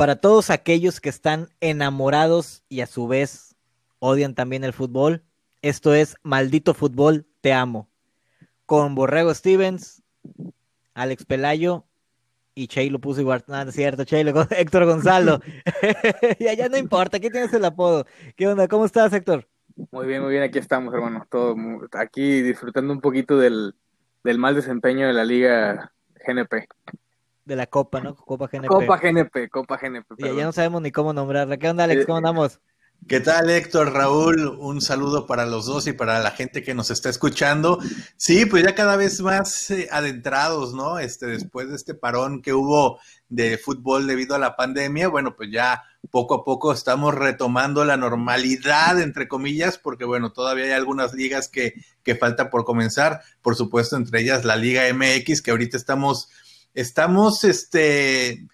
para todos aquellos que están enamorados y a su vez odian también el fútbol, esto es Maldito Fútbol, te amo. Con Borrego Stevens, Alex Pelayo y Che lo puso igual, no, es cierto, Che, Héctor Gonzalo. ya, ya no importa, aquí tienes el apodo. ¿Qué onda? ¿Cómo estás, Héctor? Muy bien, muy bien, aquí estamos, hermano. Todo aquí disfrutando un poquito del, del mal desempeño de la liga GNP. De la Copa, ¿no? Copa GNP. Copa GNP, Copa GNP. Ya, ya no sabemos ni cómo nombrarla. ¿Qué onda, Alex? ¿Cómo eh, andamos? ¿Qué tal, Héctor, Raúl? Un saludo para los dos y para la gente que nos está escuchando. Sí, pues ya cada vez más eh, adentrados, ¿no? Este, después de este parón que hubo de fútbol debido a la pandemia, bueno, pues ya poco a poco estamos retomando la normalidad, entre comillas, porque bueno, todavía hay algunas ligas que, que falta por comenzar, por supuesto, entre ellas la Liga MX, que ahorita estamos, estamos, este,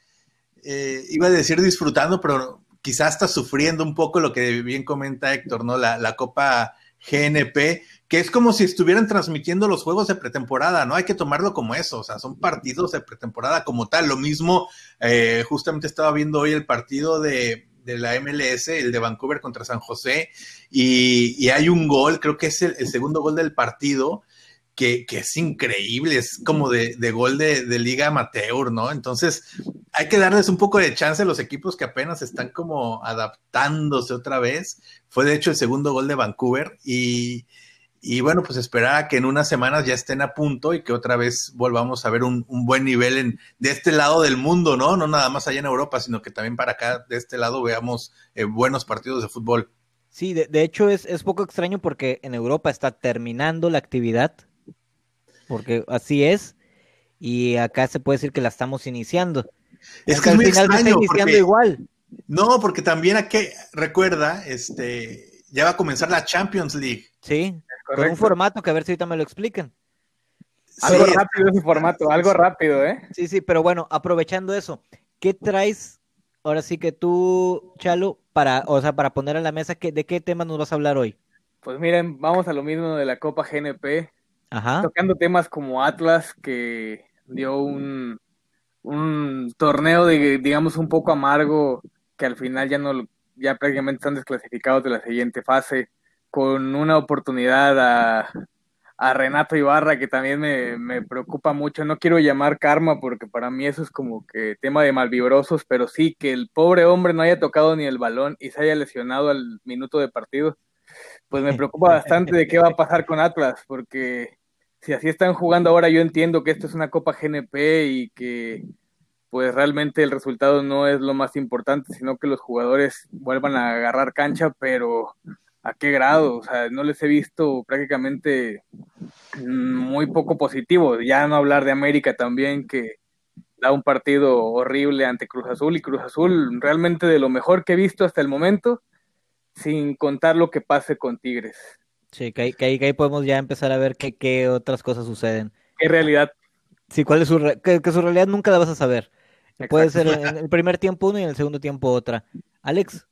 eh, iba a decir disfrutando, pero quizás está sufriendo un poco lo que bien comenta Héctor, ¿no? La, la Copa GNP, que es como si estuvieran transmitiendo los juegos de pretemporada, ¿no? Hay que tomarlo como eso, o sea, son partidos de pretemporada como tal. Lo mismo, eh, justamente estaba viendo hoy el partido de, de, la MLS, el de Vancouver contra San José, y, hay un gol, creo que es el segundo gol del partido, que, es increíble, es como de, gol de, liga amateur, ¿no? Entonces, hay que darles un poco de chance a los equipos que apenas están como adaptándose otra vez. Fue de hecho el segundo gol de Vancouver y, bueno, pues esperar a que en unas semanas ya estén a punto y que otra vez volvamos a ver un, buen nivel en, de este lado del mundo, ¿no? No nada más allá en Europa, sino que también para acá, de este lado, veamos eh, buenos partidos de fútbol. Sí, de, de hecho es, es poco extraño porque en Europa está terminando la actividad porque así es, y acá se puede decir que la estamos iniciando. Es que al final está iniciando igual. No, porque también aquí, recuerda, este, ya va a comenzar la Champions League. Sí, con un formato que a ver si ahorita me lo explican. Algo rápido ese formato, algo rápido, ¿eh? Sí, sí, pero bueno, aprovechando eso, ¿qué traes ahora sí que tú, Chalo, para, o sea, para poner a la mesa, ¿de qué tema nos vas a hablar hoy? Pues miren, vamos a lo mismo de la Copa GNP. Tocando temas como Atlas, que dio un, un torneo, de, digamos, un poco amargo, que al final ya no ya prácticamente están desclasificados de la siguiente fase, con una oportunidad a, a Renato Ibarra, que también me, me, preocupa mucho. No quiero llamar karma, porque para mí eso es como que tema de malvibrosos, pero sí que el pobre hombre no haya tocado ni el balón y se haya lesionado al minuto de partido pues me preocupa bastante de qué va a pasar con Atlas, porque si así están jugando ahora, yo entiendo que esto es una Copa GNP y que pues realmente el resultado no es lo más importante, sino que los jugadores vuelvan a agarrar cancha, pero ¿a qué grado? O sea, no les he visto prácticamente muy poco positivo. Ya no hablar de América también, que da un partido horrible ante Cruz Azul y Cruz Azul realmente de lo mejor que he visto hasta el momento sin contar lo que pase con Tigres. Sí, que ahí, podemos ya empezar a ver qué, otras cosas suceden. ¿Qué realidad? Sí, cuál es su, que, su realidad nunca la vas a saber. Puede ser en el primer tiempo uno y en el segundo tiempo otra. Alex.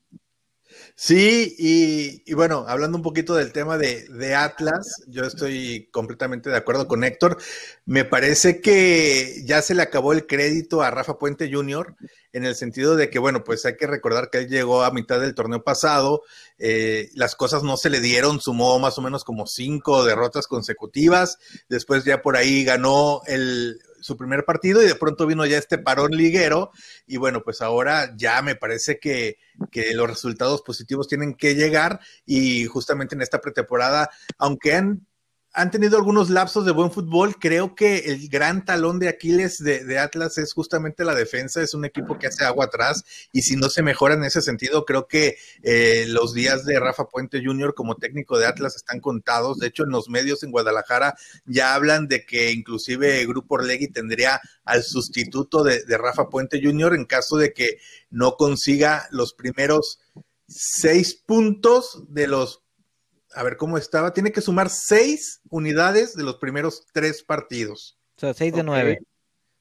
Sí, y, bueno, hablando un poquito del tema de, de, Atlas, yo estoy completamente de acuerdo con Héctor. Me parece que ya se le acabó el crédito a Rafa Puente Jr. en el sentido de que, bueno, pues hay que recordar que él llegó a mitad del torneo pasado, eh, las cosas no se le dieron, sumó más o menos como cinco derrotas consecutivas, después ya por ahí ganó el su primer partido y de pronto vino ya este parón liguero y bueno, pues ahora ya me parece que, que los resultados positivos tienen que llegar y justamente en esta pretemporada, aunque han han tenido algunos lapsos de buen fútbol. Creo que el gran talón de Aquiles de, Atlas es justamente la defensa. Es un equipo que hace agua atrás y si no se mejora en ese sentido, creo que eh, los días de Rafa Puente Jr. como técnico de Atlas están contados. De hecho, en los medios en Guadalajara ya hablan de que inclusive Grupo Orlegui tendría al sustituto de, de Rafa Puente Jr. en caso de que no consiga los primeros seis puntos de los a ver cómo estaba, tiene que sumar seis unidades de los primeros tres partidos. O sea, seis de nueve.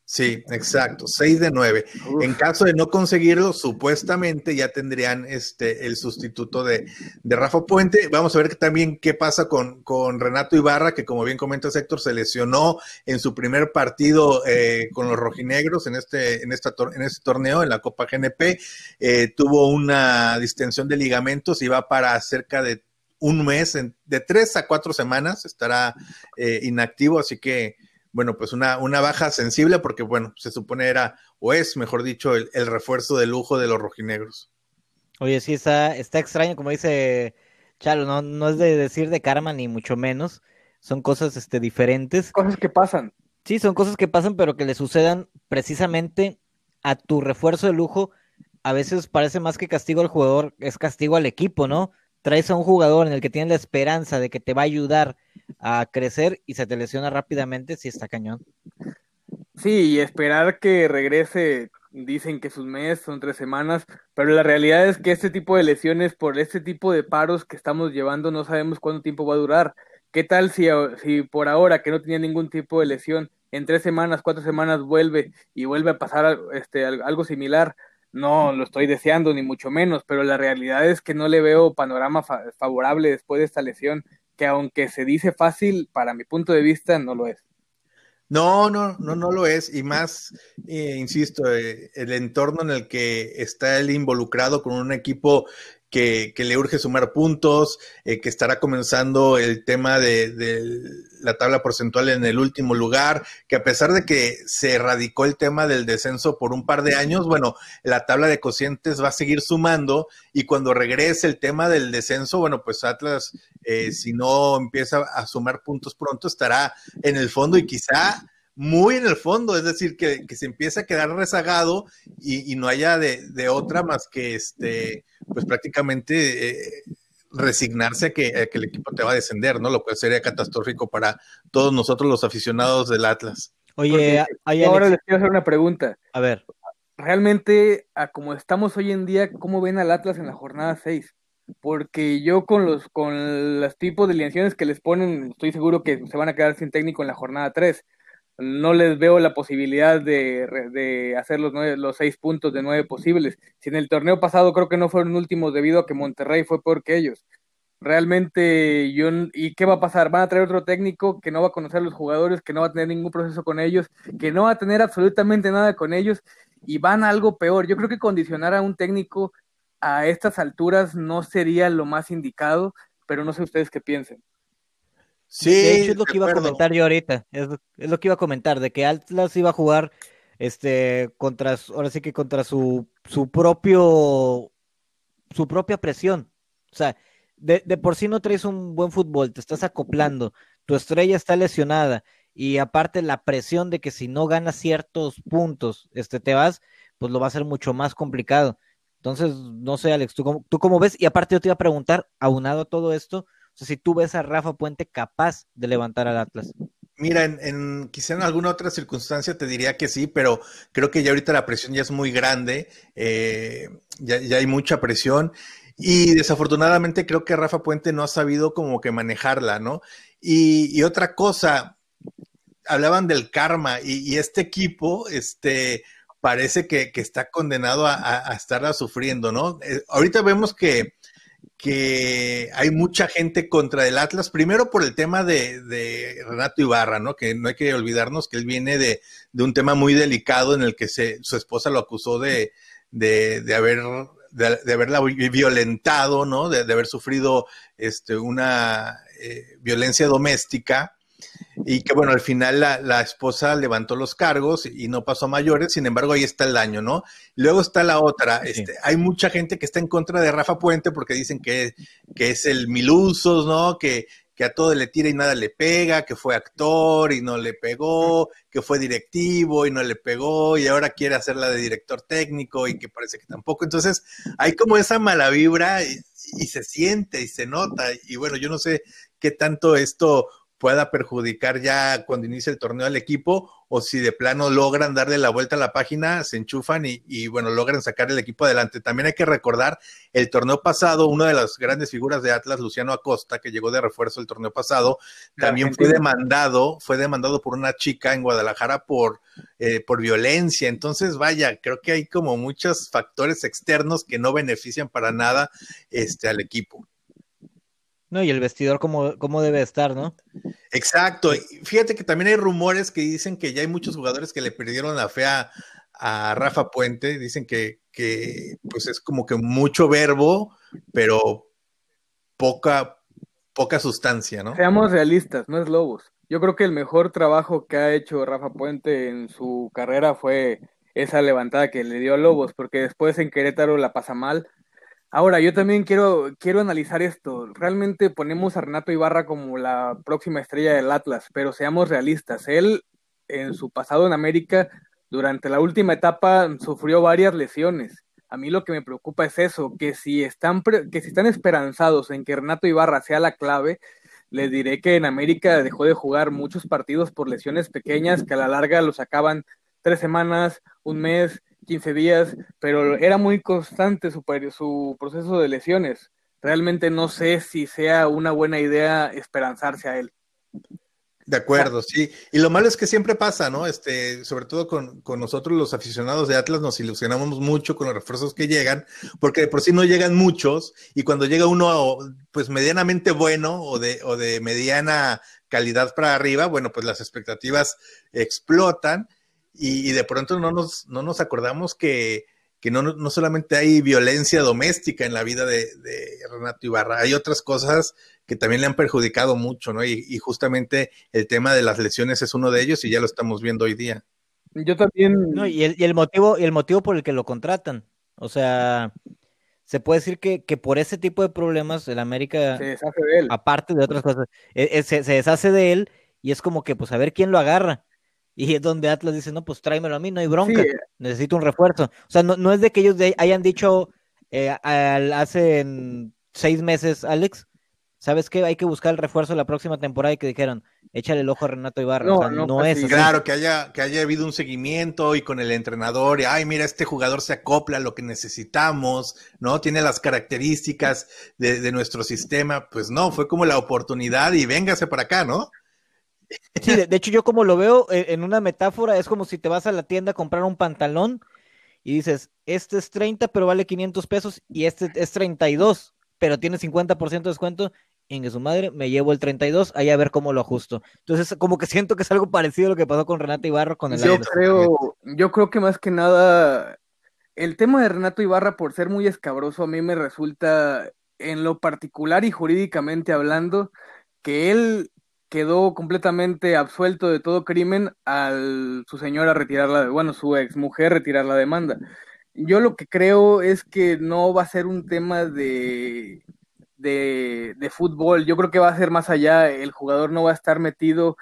Sí, exacto, 6 de 9. En caso de no conseguirlo, supuestamente ya tendrían este el sustituto de, Rafa Puente. Vamos a ver también qué pasa con, con, Renato Ibarra, que como bien comenta Héctor, se lesionó en su primer partido eh, con los rojinegros en este, en, esta, en este torneo, en la Copa GNP. Eh, tuvo una distensión de ligamentos y va para cerca de un mes, de tres a cuatro semanas estará eh, inactivo, así que bueno, pues una, una baja sensible porque, bueno, se supone era, o es, mejor dicho, el, refuerzo de lujo de los rojinegros. Oye, sí, está, está extraño, como dice Chalo, no, no es de decir de karma ni mucho menos, son cosas este, diferentes. Cosas que pasan. Sí, son cosas que pasan, pero que le sucedan precisamente a tu refuerzo de lujo. A veces parece más que castigo al jugador, es castigo al equipo, ¿no? Traes a un jugador en el que tienes la esperanza de que te va a ayudar a crecer y se te lesiona rápidamente, sí está cañón. Sí, y esperar que regrese, dicen que sus meses son tres semanas, pero la realidad es que este tipo de lesiones, por este tipo de paros que estamos llevando, no sabemos cuánto tiempo va a durar. ¿Qué tal si, si por ahora, que no tenía ningún tipo de lesión, en tres semanas, cuatro semanas vuelve y vuelve a pasar este, algo similar? No lo estoy deseando, ni mucho menos, pero la realidad es que no le veo panorama favorable después de esta lesión que aunque se dice fácil, para mi punto de vista no lo es. No, no, no, no lo es. Y más, eh, insisto, eh, el entorno en el que está él involucrado con un equipo que, le urge sumar puntos, eh, que estará comenzando el tema de, la tabla porcentual en el último lugar, que a pesar de que se erradicó el tema del descenso por un par de años, bueno, la tabla de cocientes va a seguir sumando y cuando regrese el tema del descenso, bueno, pues Atlas, eh, si no empieza a sumar puntos pronto, estará en el fondo y quizá muy en el fondo, es decir, que, se empieza a quedar rezagado y, no haya de, otra más que este, pues prácticamente eh, resignarse a que, el equipo te va a descender, ¿no? Lo cual sería catastrófico para todos nosotros los aficionados del Atlas. Oye, ahora les quiero hacer una pregunta. A ver. Realmente, a como estamos hoy en día, ¿cómo ven al Atlas en la jornada 6? Porque yo con los con los tipos de alineaciones que les ponen, estoy seguro que se van a quedar sin técnico en la jornada 3 no les veo la posibilidad de, de hacer los, nueve, los seis puntos de nueve posibles. Si en el torneo pasado creo que no fueron últimos debido a que Monterrey fue peor que ellos. Realmente, yo, ¿y qué va a pasar? Van a traer otro técnico que no va a conocer a los jugadores, que no va a tener ningún proceso con ellos, que no va a tener absolutamente nada con ellos y van a algo peor. Yo creo que condicionar a un técnico a estas alturas no sería lo más indicado, pero no sé ustedes qué piensen. Sí, de hecho es lo que iba a comentar yo ahorita, es, lo que iba a comentar, de que Atlas iba a jugar este contra, ahora sí que contra su, su propio, su propia presión. O sea, de, de por sí no traes un buen fútbol, te estás acoplando, tu estrella está lesionada, y aparte la presión de que si no ganas ciertos puntos, este te vas, pues lo va a ser mucho más complicado. Entonces, no sé, Alex, ¿tú cómo, tú cómo ves? Y aparte yo te iba a preguntar, aunado a todo esto, o sea, si tú ves a Rafa Puente capaz de levantar al Atlas. Mira, en, quizá en alguna otra circunstancia te diría que sí, pero creo que ya ahorita la presión ya es muy grande, eh, ya, hay mucha presión y desafortunadamente creo que Rafa Puente no ha sabido como que manejarla, ¿no? Y, otra cosa, hablaban del karma y, este equipo, este, parece que, está condenado a, a, estarla sufriendo, ¿no? Eh, ahorita vemos que que hay mucha gente contra el Atlas, primero por el tema de, Renato Ibarra, ¿no? Que no hay que olvidarnos que él viene de, un tema muy delicado en el que su esposa lo acusó de, haber de, haberla violentado, ¿no? De, haber sufrido este, una eh, violencia doméstica y que bueno, al final la, esposa levantó los cargos y no pasó a mayores, sin embargo ahí está el daño, ¿no? Luego está la otra, este, hay mucha gente que está en contra de Rafa Puente porque dicen que, que es el milusos, ¿no? Que, que a todo le tira y nada le pega, que fue actor y no le pegó, que fue directivo y no le pegó, y ahora quiere hacerla de director técnico y que parece que tampoco. Entonces, hay como esa mala vibra y se siente y se nota. Y bueno, yo no sé qué tanto esto pueda perjudicar ya cuando inicie el torneo al equipo o si de plano logran darle la vuelta a la página, se enchufan y, bueno, logran sacar el equipo adelante. También hay que recordar el torneo pasado, una de las grandes figuras de Atlas, Luciano Acosta, que llegó de refuerzo el torneo pasado, también fue demandado, fue demandado por una chica en Guadalajara por, eh, por violencia. Entonces, vaya, creo que hay como muchos factores externos que no benefician para nada este, al equipo. No, y el vestidor cómo, cómo debe estar, ¿no? Exacto. Fíjate que también hay rumores que dicen que ya hay muchos jugadores que le perdieron la fe a, Rafa Puente. Dicen que, que, pues es como que mucho verbo, pero poca, poca sustancia, ¿no? Seamos realistas, no es Lobos. Yo creo que el mejor trabajo que ha hecho Rafa Puente en su carrera fue esa levantada que le dio a Lobos, porque después en Querétaro la pasa mal, Ahora, yo también quiero, quiero analizar esto. Realmente ponemos a Renato Ibarra como la próxima estrella del Atlas, pero seamos realistas. Él, en su pasado en América, durante la última etapa, sufrió varias lesiones. A mí lo que me preocupa es eso, que si están, que si están esperanzados en que Renato Ibarra sea la clave, les diré que en América dejó de jugar muchos partidos por lesiones pequeñas que a la larga los sacaban tres semanas, un mes, 15 días, pero era muy constante su, proceso de lesiones. Realmente no sé si sea una buena idea esperanzarse a él. De acuerdo, sí. Y lo malo es que siempre pasa, ¿no? Este, sobre todo con, nosotros los aficionados de Atlas nos ilusionamos mucho con los refuerzos que llegan, porque de por sí no llegan muchos, y cuando llega uno, pues medianamente bueno o de, o de mediana calidad para arriba, bueno, pues las expectativas explotan y, de pronto no nos, no nos acordamos que, no, no, solamente hay violencia doméstica en la vida de, Renato Ibarra, hay otras cosas que también le han perjudicado mucho, ¿no? Y, justamente el tema de las lesiones es uno de ellos y ya lo estamos viendo hoy día. Yo también. No, y el, y el motivo, y el motivo por el que lo contratan. O sea, se puede decir que, que por ese tipo de problemas el América, se deshace de él. aparte de otras cosas, e, e, se, se deshace de él y es como que, pues, a ver quién lo agarra. Y es donde Atlas dice, no, pues tráemelo a mí, no hay bronca, necesito un refuerzo. O sea, no, es de que ellos hayan dicho eh, hace seis meses, Alex, ¿sabes qué? Hay que buscar el refuerzo la próxima temporada y que dijeron, échale el ojo a Renato Ibarra. No, o sea, no, es Claro, que haya, que haya habido un seguimiento y con el entrenador, y ay, mira, este jugador se acopla a lo que necesitamos, ¿no? Tiene las características de, de nuestro sistema. Pues no, fue como la oportunidad y véngase para acá, ¿no? Sí, de, hecho yo como lo veo eh, en una metáfora, es como si te vas a la tienda a comprar un pantalón y dices, este es 30 pero vale 500 pesos y este es 32, pero tiene 50% de descuento. En su madre, me llevo el 32, ahí a ver cómo lo ajusto. Entonces, como que siento que es algo parecido a lo que pasó con Renato Ibarra con el Yo creo, yo creo que más que nada, el tema de Renato Ibarra, por ser muy escabroso, a mí me resulta, en lo particular y jurídicamente hablando, que él quedó completamente absuelto de todo crimen al su señora retirar la, bueno, su ex mujer retirar la demanda. Yo lo que creo es que no va a ser un tema de, de, de fútbol, yo creo que va a ser más allá, el jugador no va a estar metido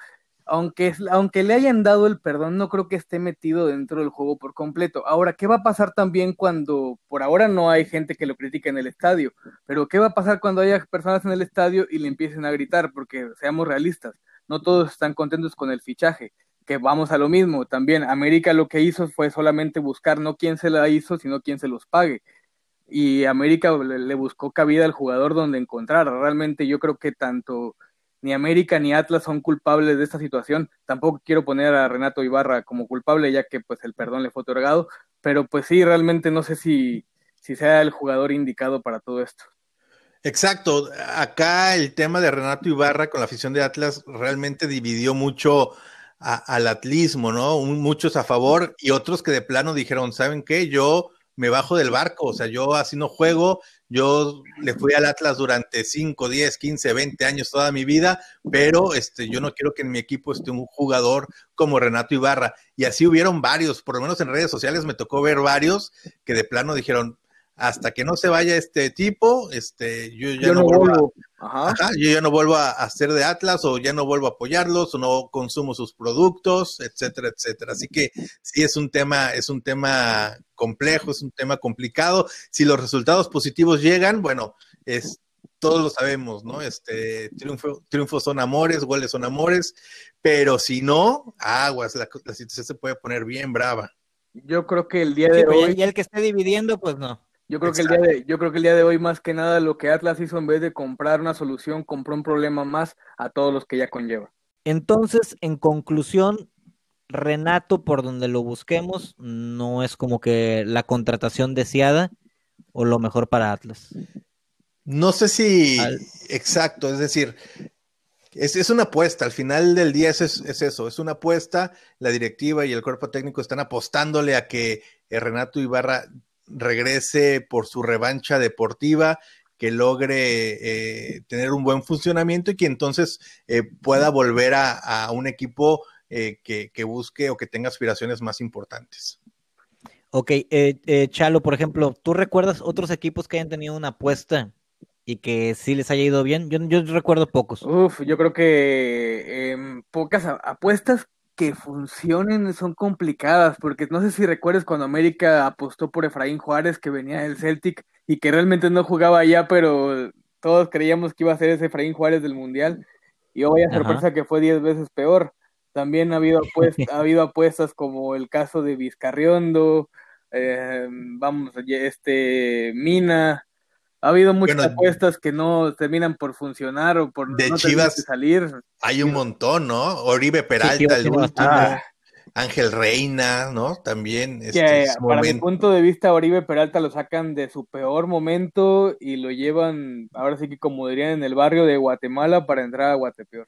aunque, aunque le hayan dado el perdón, no creo que esté metido dentro del juego por completo. Ahora, ¿qué va a pasar también cuando, por ahora no hay gente que lo critique en el estadio, pero qué va a pasar cuando haya personas en el estadio y le empiecen a gritar? Porque seamos realistas, no todos están contentos con el fichaje, que vamos a lo mismo. También América lo que hizo fue solamente buscar no quién se la hizo, sino quién se los pague. Y América le, le buscó cabida al jugador donde encontrar. Realmente yo creo que tanto ni América ni Atlas son culpables de esta situación. Tampoco quiero poner a Renato Ibarra como culpable, ya que pues el perdón le fue otorgado, pero pues sí, realmente no sé si, si sea el jugador indicado para todo esto. Exacto, acá el tema de Renato Ibarra con la afición de Atlas realmente dividió mucho al atlismo, ¿no? Muchos a favor y otros que de plano dijeron, ¿saben qué? Yo me bajo del barco, o sea, yo así no juego, yo le fui al Atlas durante 5, 10, 15, 20 años toda mi vida, pero este, yo no quiero que en mi equipo esté un jugador como Renato Ibarra. Y así hubieron varios, por lo menos en redes sociales me tocó ver varios que de plano dijeron, hasta que no se vaya este tipo, este, yo ya no, vuelvo, a, yo ya no vuelvo a hacer de Atlas o ya no vuelvo a apoyarlos o no consumo sus productos, etcétera, etcétera. Así que sí es un tema, es un tema complejo, es un tema complicado. Si los resultados positivos llegan, bueno, es todos lo sabemos, ¿no? Este, triunfo, triunfos son amores, goles son amores, pero si no, aguas, la, situación se puede poner bien brava. Yo creo que el día de hoy. Y el que esté dividiendo, pues no. Yo creo, que el día de, yo creo que el día de hoy, más que nada, lo que Atlas hizo en vez de comprar una solución, compró un problema más a todos los que ya conlleva. Entonces, en conclusión, Renato, por donde lo busquemos, no es como que la contratación deseada o lo mejor para Atlas. No sé si exacto, es decir, es, es, una apuesta, al final del día es, es, eso, es una apuesta, la directiva y el cuerpo técnico están apostándole a que Renato Ibarra regrese por su revancha deportiva, que logre eh, tener un buen funcionamiento y que entonces eh, pueda volver a, un equipo eh, que, que, busque o que tenga aspiraciones más importantes. Ok, Chalo, por ejemplo, ¿tú recuerdas otros equipos que hayan tenido una apuesta y que sí les haya ido bien? Yo, yo recuerdo pocos. Uf, yo creo que em, pocas apuestas que funcionen son complicadas, porque no sé si recuerdes cuando América apostó por Efraín Juárez, que venía del Celtic y que realmente no jugaba allá, pero todos creíamos que iba a ser ese Efraín Juárez del Mundial, y hoy a sorpresa que fue diez veces peor. También ha habido, apuestas, ha habido apuestas como el caso de Vizcarriondo, eh, vamos, este Mina, ha habido muchas apuestas que no terminan por funcionar o por de no Chivas salir. Hay un montón, ¿no? Oribe Peralta, el último. Ah. Ángel Reina, ¿no? También. Este, para mi punto de vista, Oribe Peralta lo sacan de su peor momento y lo llevan, ahora sí que como dirían en el barrio de Guatemala, para entrar a Guatepeor.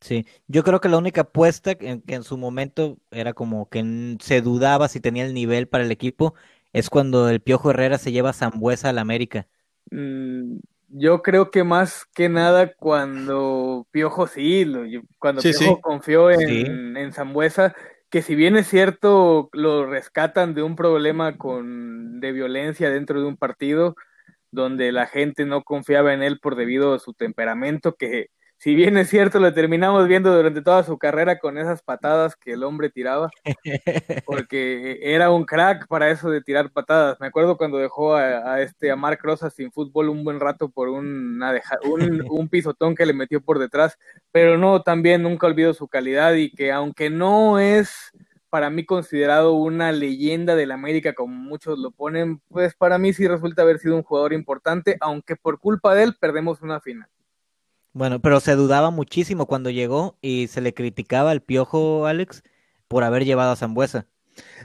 Sí, yo creo que la única apuesta que en su momento era como que se dudaba si tenía el nivel para el equipo es cuando el Piojo Herrera se lleva a Zambuesa al América. Mm, yo creo que más que nada cuando Piojo sí, cuando Piojo confió en, en Zambuesa, que si bien es cierto, lo rescatan de un problema con, de violencia dentro de un partido, donde la gente no confiaba en él por debido a su temperamento, que si bien es cierto, lo terminamos viendo durante toda su carrera con esas patadas que el hombre tiraba, porque era un crack para eso de tirar patadas. Me acuerdo cuando dejó a, este a Marc Rosas sin fútbol un buen rato por un, un pisotón que le metió por detrás, pero no, también nunca olvido su calidad y que aunque no es para mí considerado una leyenda del América como muchos lo ponen, pues para mí sí resulta haber sido un jugador importante, aunque por culpa de él perdemos una final. Bueno, pero se dudaba muchísimo cuando llegó y se le criticaba al piojo, Alex, por haber llevado a Zambuesa.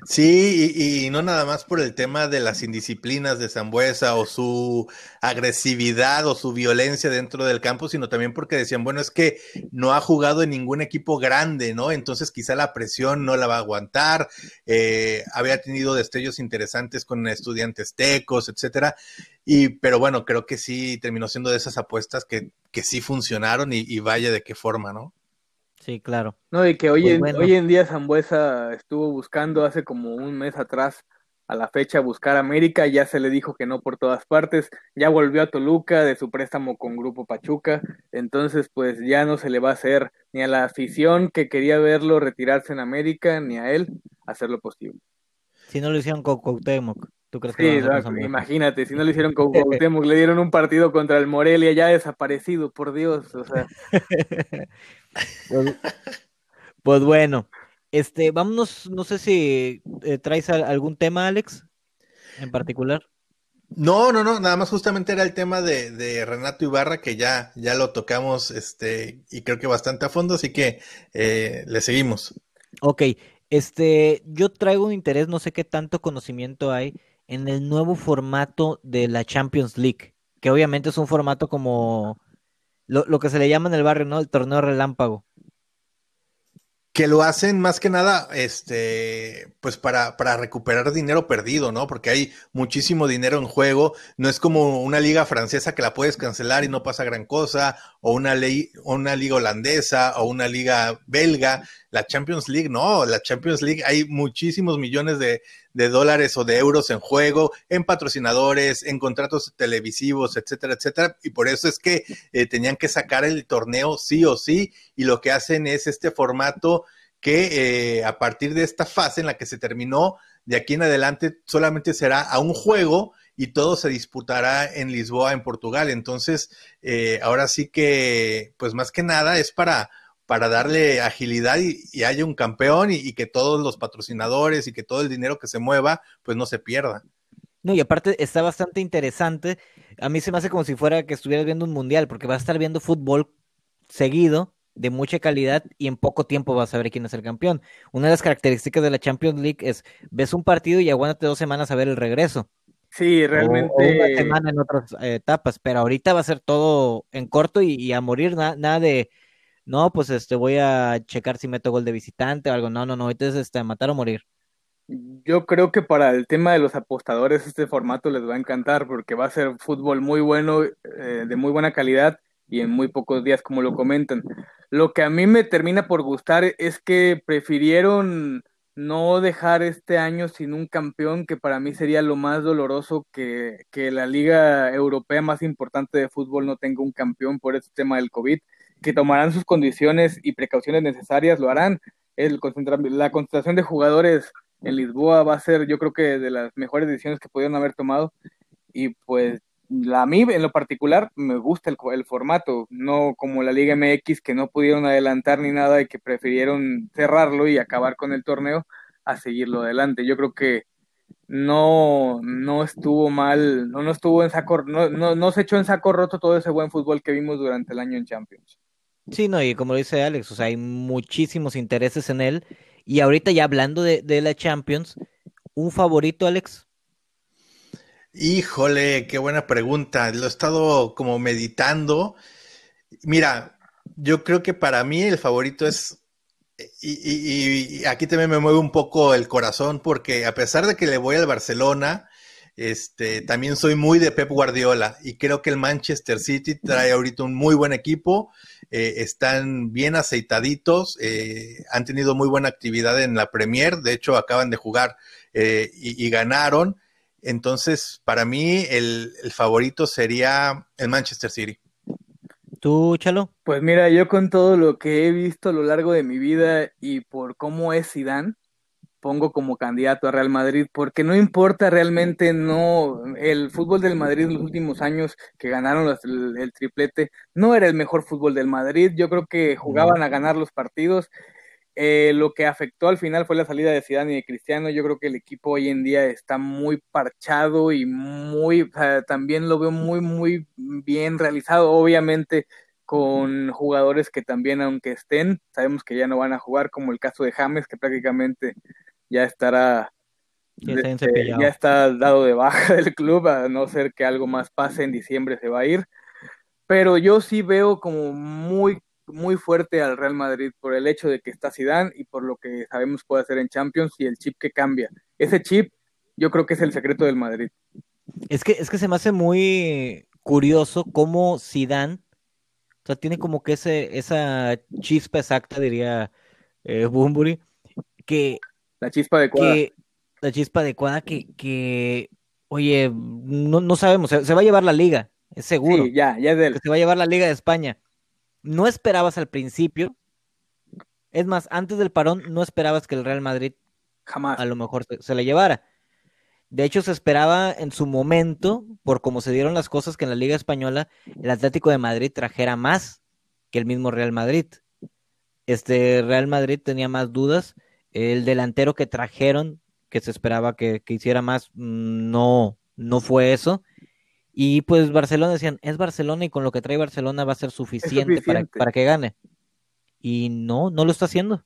Sí, y, no nada más por el tema de las indisciplinas de Zambuesa o su agresividad o su violencia dentro del campo, sino también porque decían, bueno, es que no ha jugado en ningún equipo grande, ¿no? Entonces quizá la presión no la va a aguantar. Eh, había tenido destellos interesantes con estudiantes tecos, etcétera. Y, pero bueno, creo que sí terminó siendo de esas apuestas que, que sí funcionaron y, y vaya de qué forma, ¿no? Sí, claro. No, y que hoy, pues en, hoy en día Zambuesa estuvo buscando hace como un mes atrás a la fecha buscar América, ya se le dijo que no por todas partes, ya volvió a Toluca de su préstamo con Grupo Pachuca, entonces pues ya no se le va a hacer ni a la afición que quería verlo retirarse en América, ni a él hacer lo posible. Si no lo hicieron con Cuauhtémoc, ¿tú crees que sí, imagínate, si no lo hicieron con Cuauhtémoc, le dieron un partido contra el Morelia ya desaparecido, por Dios, o sea. Pues, pues, bueno, este, vámonos, no sé si eh, traes algún tema, Alex, en particular. No, no, no, nada más justamente era el tema de, Renato Ibarra que ya, ya lo tocamos, este, y creo que bastante a fondo, así que eh, le seguimos. Ok, este, yo traigo un interés, no sé qué tanto conocimiento hay en el nuevo formato de la Champions League, que obviamente es un formato como lo, lo que se le llama en el barrio, ¿no? El torneo relámpago que lo hacen más que nada, este, pues para, para, recuperar dinero perdido, ¿no? Porque hay muchísimo dinero en juego. No es como una liga francesa que la puedes cancelar y no pasa gran cosa, o una ley, una liga holandesa, o una liga belga. La Champions League, no, la Champions League hay muchísimos millones de, de dólares o de euros en juego, en patrocinadores, en contratos televisivos, etcétera, etcétera. Y por eso es que eh, tenían que sacar el torneo sí o sí. Y lo que hacen es este formato que eh, a partir de esta fase en la que se terminó, de aquí en adelante solamente será a un juego y todo se disputará en Lisboa, en Portugal. Entonces, eh, ahora sí que, pues más que nada es para, para darle agilidad y, haya un campeón y, que todos los patrocinadores y que todo el dinero que se mueva, pues no se pierda. No, y aparte está bastante interesante. A mí se me hace como si fuera que estuvieras viendo un mundial, porque vas a estar viendo fútbol seguido, de mucha calidad, y en poco tiempo vas a ver quién es el campeón. Una de las características de la Champions League es, ves un partido y aguántate dos semanas a ver el regreso. Sí, realmente. O, una semana en otras eh, etapas, pero ahorita va a ser todo en corto y, a morir, nada de, no, pues este, voy a checar si meto gol de visitante o algo. No, no, no, ahorita es este, matar o morir. Yo creo que para el tema de los apostadores este formato les va a encantar porque va a ser fútbol muy bueno, eh, de muy buena calidad y en muy pocos días como lo comentan. Lo que a mí me termina por gustar es que prefirieron no dejar este año sin un campeón, que para mí sería lo más doloroso que, que la liga europea más importante de fútbol no tenga un campeón por este tema del COVID, que tomarán sus condiciones y precauciones necesarias, lo harán. El la concentración de jugadores en Lisboa va a ser, yo creo que de las mejores decisiones que pudieron haber tomado. Y pues la, a mí en lo particular me gusta el, el, formato, no como la Liga MX que no pudieron adelantar ni nada y que prefirieron cerrarlo y acabar con el torneo a seguirlo adelante. Yo creo que no, no estuvo mal, no, no estuvo en saco, no, no, no se echó en saco roto todo ese buen fútbol que vimos durante el año en Champions. Sí, no, y como dice Alex, o sea, hay muchísimos intereses en él y ahorita ya hablando de, la Champions, ¿un favorito, Alex? Híjole, qué buena pregunta. Lo he estado como meditando. Mira, yo creo que para mí el favorito es, y, y, aquí también me mueve un poco el corazón, porque a pesar de que le voy al Barcelona, este, también soy muy de Pep Guardiola y creo que el Manchester City trae ahorita un muy buen equipo, eh, están bien aceitaditos, eh, han tenido muy buena actividad en la Premier, de hecho acaban de jugar eh, y, ganaron. Entonces, para mí el, el, favorito sería el Manchester City. ¿Tú, Chalo? Pues mira, yo con todo lo que he visto a lo largo de mi vida y por cómo es Zidane, pongo como candidato a Real Madrid, porque no importa realmente, no, el fútbol del Madrid en los últimos años que ganaron el, triplete, no era el mejor fútbol del Madrid, yo creo que jugaban a ganar los partidos, eh, lo que afectó al final fue la salida de Zidane y de Cristiano, yo creo que el equipo hoy en día está muy parchado y muy, también lo veo muy, muy bien realizado, obviamente con jugadores que también, aunque estén, sabemos que ya no van a jugar, como el caso de James, que prácticamente ya estará, ya está dado de baja del club, a no ser que algo más pase en diciembre se va a ir. Pero yo sí veo como muy, muy fuerte al Real Madrid por el hecho de que está Zidane y por lo que sabemos puede hacer en Champions y el chip que cambia. Ese chip yo creo que es el secreto del Madrid. Es que, es que se me hace muy curioso cómo Zidane sea, tiene como que ese, esa chispa exacta, diría eh, que... La chispa adecuada. Que, la chispa adecuada que, que oye, no, no sabemos, se, va a llevar la liga, es seguro. Sí, ya, ya es Que se va a llevar la liga de España. No esperabas al principio, es más, antes del parón no esperabas que el Real Madrid jamás a lo mejor se, se la llevara. De hecho, se esperaba en su momento, por cómo se dieron las cosas, que en la Liga Española el Atlético de Madrid trajera más que el mismo Real Madrid. Este Real Madrid tenía más dudas. El delantero que trajeron, que se esperaba que, hiciera más, mm, no, no fue eso. Y pues Barcelona decían, es Barcelona y con lo que trae Barcelona va a ser suficiente, Para, que gane. Y no, no lo está haciendo.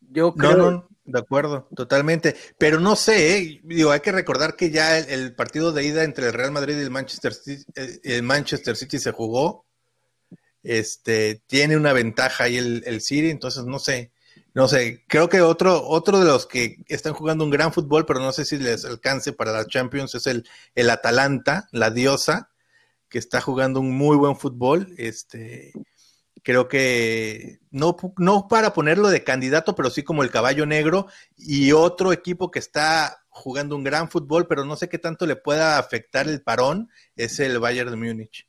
Yo creo, de acuerdo, totalmente. Pero no sé, ¿eh? digo, hay que recordar que ya el, partido de ida entre el Real Madrid y el Manchester City, eh, el Manchester City se jugó. Este tiene una ventaja ahí el, el City, entonces no sé, no sé. Creo que otro, otro de los que están jugando un gran fútbol, pero no sé si les alcance para la Champions, es el, el Atalanta, la diosa, que está jugando un muy buen fútbol. Este, creo que no, no para ponerlo de candidato, pero sí como el caballo negro y otro equipo que está jugando un gran fútbol, pero no sé qué tanto le pueda afectar el parón, es el Bayern de Múnich.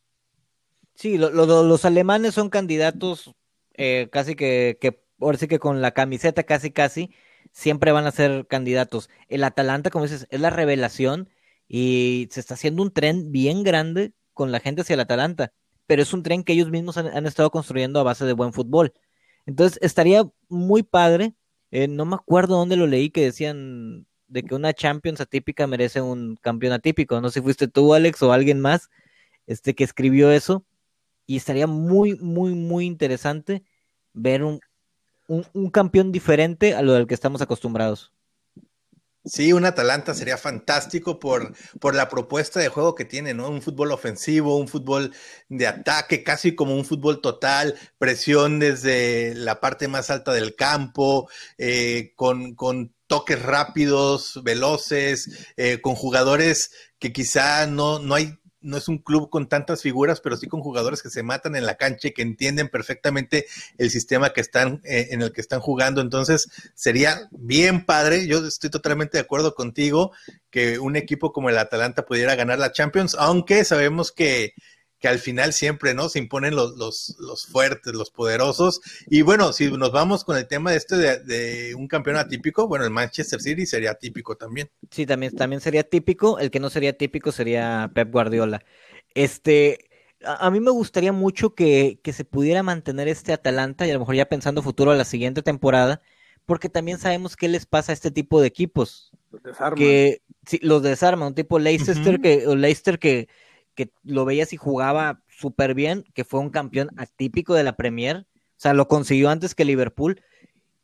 Sí, los alemanes son candidatos eh, casi que, que, ahora sí que con la camiseta casi casi, siempre van a ser candidatos. El Atalanta, como dices, es la revelación Y se está haciendo un tren bien grande con la gente hacia el Atalanta, pero es un tren que ellos mismos han, estado construyendo a base de buen fútbol. Entonces estaría muy padre, eh, no me acuerdo dónde lo leí que decían de que una Champions atípica merece un campeón atípico. No sé si fuiste tú, Alex, o alguien más este, que escribió eso. Y estaría muy, muy, muy interesante ver un, un, campeón diferente a lo del que estamos acostumbrados. Sí, un Atalanta sería fantástico por, por la propuesta de juego que tiene, ¿no? Un fútbol ofensivo, un fútbol de ataque, casi como un fútbol total, presión desde la parte más alta del campo, eh, con, con toques rápidos, veloces, eh, con jugadores que quizá no, no hay no es un club con tantas figuras, pero sí con jugadores que se matan en la cancha y que entienden perfectamente el sistema que están, eh, en el que están jugando. Entonces, sería bien padre. Yo estoy totalmente de acuerdo contigo que un equipo como el Atalanta pudiera ganar la Champions, aunque sabemos que que al final siempre, ¿no? Se imponen los, los, los, fuertes, los poderosos. Y bueno, si nos vamos con el tema de este de, un campeón atípico, bueno, el Manchester City sería típico también. Sí, también, también sería típico. El que no sería típico sería Pep Guardiola. Este, a, mí me gustaría mucho que, que, se pudiera mantener este Atalanta y a lo mejor ya pensando futuro a la siguiente temporada, porque también sabemos qué les pasa a este tipo de equipos. Los desarman. Que sí, los desarman, un tipo Leicester, que, Leicester que que lo veías y jugaba súper bien, que fue un campeón atípico de la Premier, o sea, lo consiguió antes que Liverpool.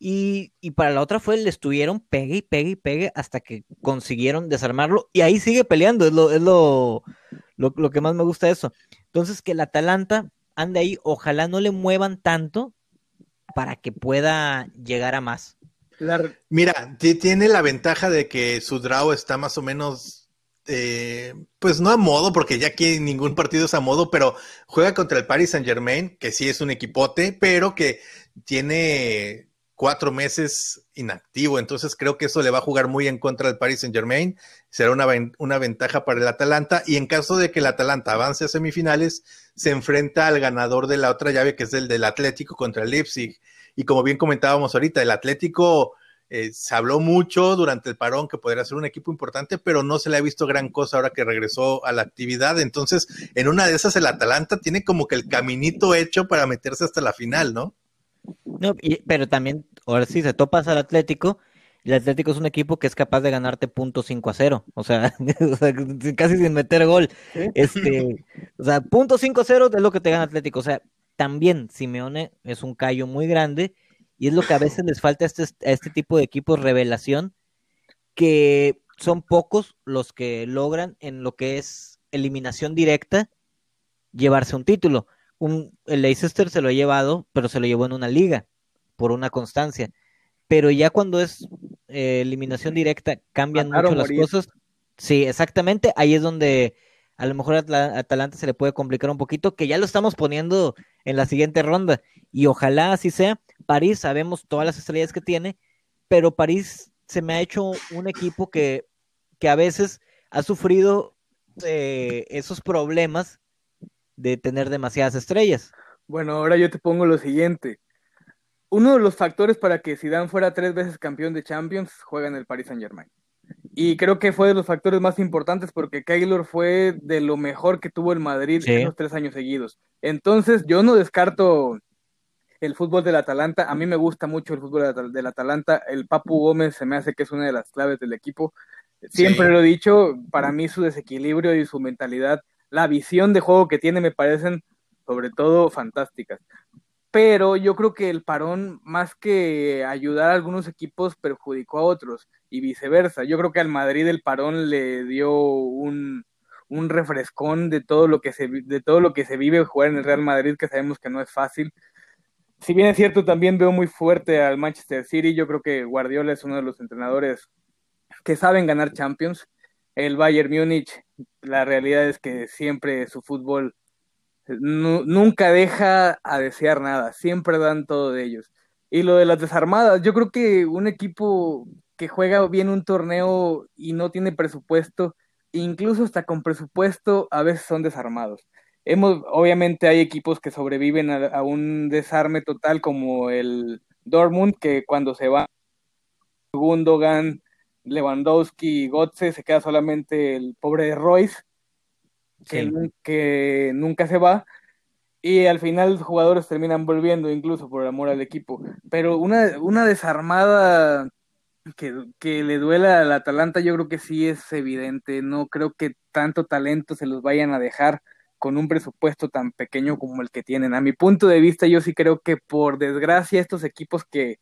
Y, para la otra fue, le estuvieron pegue y pegue y pegue hasta que consiguieron desarmarlo y ahí sigue peleando, es lo, es lo, lo, que más me gusta de eso. Entonces, que el Atalanta ande ahí, ojalá no le muevan tanto para que pueda llegar a más. Mira, tiene la ventaja de que su draw está más o menos eh, pues no a modo, porque ya aquí ningún partido es a modo, pero juega contra el Paris Saint Germain, que sí es un equipote, pero que tiene cuatro meses inactivo, entonces creo que eso le va a jugar muy en contra del Paris Saint Germain, será una, una ventaja para el Atalanta, y en caso de que el Atalanta avance a semifinales, se enfrenta al ganador de la otra llave, que es el del Atlético contra el Leipzig, y como bien comentábamos ahorita, el Atlético eh, se habló mucho durante el parón que podría ser un equipo importante, pero no se le ha visto gran cosa ahora que regresó a la actividad. Entonces, en una de esas, el Atalanta tiene como que el caminito hecho para meterse hasta la final, ¿no? No, pero también, ahora sí, se topas al Atlético. El Atlético es un equipo que es capaz de ganarte punto 5 a 0, o sea, casi sin meter gol. Este, o sea, punto 5 a 0 es lo que te gana Atlético. O sea, también Simeone es un callo muy grande y es lo que a veces les falta a este, a este tipo de equipos revelación, que son pocos los que logran en lo que es eliminación directa llevarse un título. Un, el Leicester se lo ha llevado, pero se lo llevó en una liga, por una constancia. Pero ya cuando es eh, eliminación directa, cambian mucho las cosas. Sí, exactamente. Ahí es donde a lo mejor a Atalanta se le puede complicar un poquito, que ya lo estamos poniendo en la siguiente ronda. Y ojalá así sea, París sabemos todas las estrellas que tiene, pero París se me ha hecho un equipo que, que a veces ha sufrido eh, esos problemas de tener demasiadas estrellas. Bueno, ahora yo te pongo lo siguiente. Uno de los factores para que Zidane fuera tres veces campeón de Champions juega en el Paris Saint Germain. Y creo que fue de los factores más importantes porque Keylor fue de lo mejor que tuvo el Madrid en los tres años seguidos. Entonces, yo no descarto el fútbol del Atalanta. A mí me gusta mucho el fútbol del Atalanta. El Papu Gómez se me hace que es una de las claves del equipo. Siempre lo he dicho, para mí su desequilibrio y su mentalidad, la visión de juego que tiene me parecen sobre todo fantásticas. Pero yo creo que el parón, más que ayudar a algunos equipos, perjudicó a otros y viceversa. Yo creo que al Madrid el parón le dio un, un refrescón de todo lo que se de todo lo que se vive jugar en el Real Madrid, que sabemos que no es fácil si bien es cierto, también veo muy fuerte al Manchester City. Yo creo que Guardiola es uno de los entrenadores que saben ganar Champions. El Bayern Múnich, la realidad es que siempre su fútbol nunca deja a desear nada, siempre dan todo de ellos. Y lo de las desarmadas, yo creo que un equipo que juega bien un torneo y no tiene presupuesto, incluso hasta con presupuesto, a veces son desarmados. Hemos, obviamente hay equipos que sobreviven a, un desarme total como el Dortmund, que cuando se va Gundogan, Lewandowski y Gotze, se queda solamente el pobre Royce, que, nunca se va, y al final los jugadores terminan volviendo incluso por amor al equipo. Pero una, una desarmada que, que, le duela al Atalanta, yo creo que sí es evidente. No creo que tanto talento se los vayan a dejar con un presupuesto tan pequeño como el que tienen. A mi punto de vista, yo sí creo que por desgracia estos equipos que,